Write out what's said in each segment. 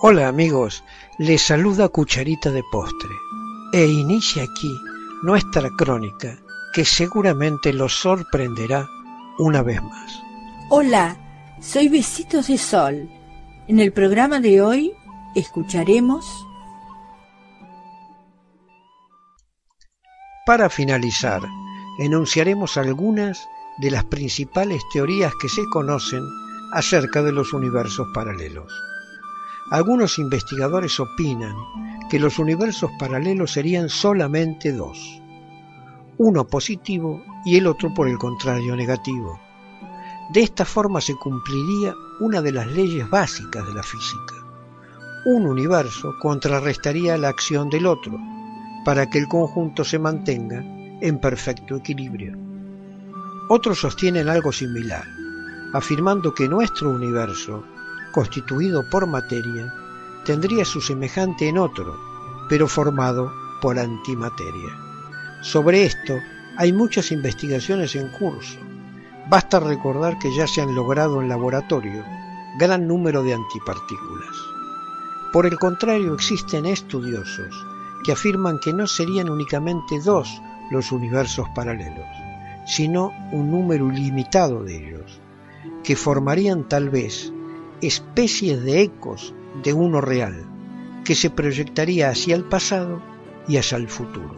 Hola amigos, les saluda Cucharita de Postre e inicia aquí nuestra crónica que seguramente los sorprenderá una vez más. Hola, soy Besitos de Sol. En el programa de hoy escucharemos... Para finalizar, enunciaremos algunas de las principales teorías que se conocen acerca de los universos paralelos. Algunos investigadores opinan que los universos paralelos serían solamente dos, uno positivo y el otro por el contrario negativo. De esta forma se cumpliría una de las leyes básicas de la física. Un universo contrarrestaría la acción del otro para que el conjunto se mantenga en perfecto equilibrio. Otros sostienen algo similar, afirmando que nuestro universo constituido por materia, tendría su semejante en otro, pero formado por antimateria. Sobre esto hay muchas investigaciones en curso. Basta recordar que ya se han logrado en laboratorio gran número de antipartículas. Por el contrario, existen estudiosos que afirman que no serían únicamente dos los universos paralelos, sino un número ilimitado de ellos, que formarían tal vez especies de ecos de uno real, que se proyectaría hacia el pasado y hacia el futuro.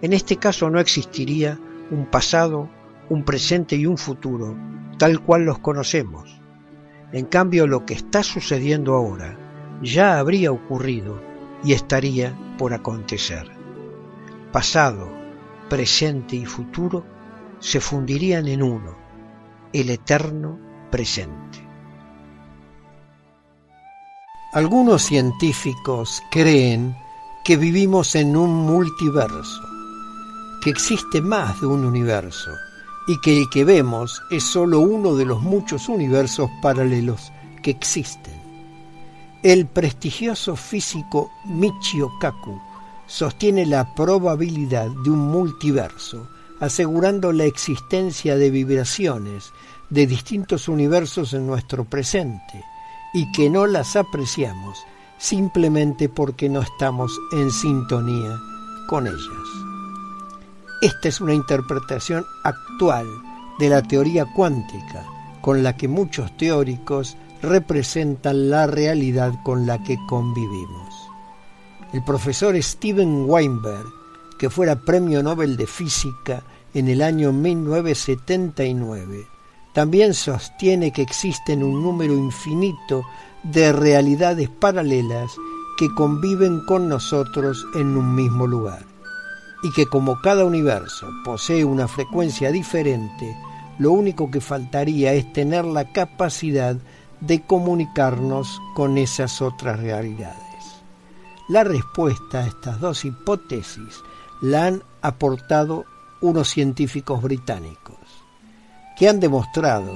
En este caso no existiría un pasado, un presente y un futuro, tal cual los conocemos. En cambio, lo que está sucediendo ahora ya habría ocurrido y estaría por acontecer. Pasado, presente y futuro se fundirían en uno, el eterno presente. Algunos científicos creen que vivimos en un multiverso, que existe más de un universo y que el que vemos es solo uno de los muchos universos paralelos que existen. El prestigioso físico Michio Kaku sostiene la probabilidad de un multiverso, asegurando la existencia de vibraciones de distintos universos en nuestro presente y que no las apreciamos simplemente porque no estamos en sintonía con ellas. Esta es una interpretación actual de la teoría cuántica con la que muchos teóricos representan la realidad con la que convivimos. El profesor Steven Weinberg, que fuera premio Nobel de Física en el año 1979, también sostiene que existen un número infinito de realidades paralelas que conviven con nosotros en un mismo lugar, y que como cada universo posee una frecuencia diferente, lo único que faltaría es tener la capacidad de comunicarnos con esas otras realidades. La respuesta a estas dos hipótesis la han aportado unos científicos británicos que han demostrado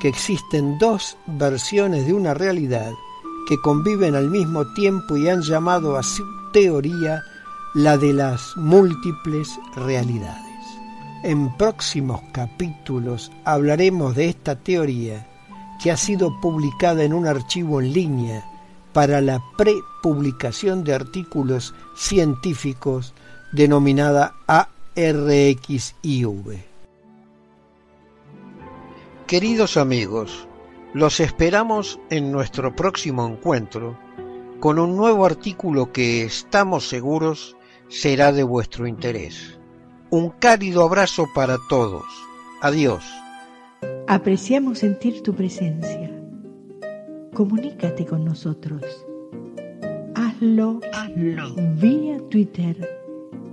que existen dos versiones de una realidad que conviven al mismo tiempo y han llamado a su teoría la de las múltiples realidades. En próximos capítulos hablaremos de esta teoría que ha sido publicada en un archivo en línea para la prepublicación de artículos científicos denominada ARXIV. Queridos amigos, los esperamos en nuestro próximo encuentro con un nuevo artículo que estamos seguros será de vuestro interés. Un cálido abrazo para todos. Adiós. Apreciamos sentir tu presencia. Comunícate con nosotros. Hazlo, Hazlo. vía Twitter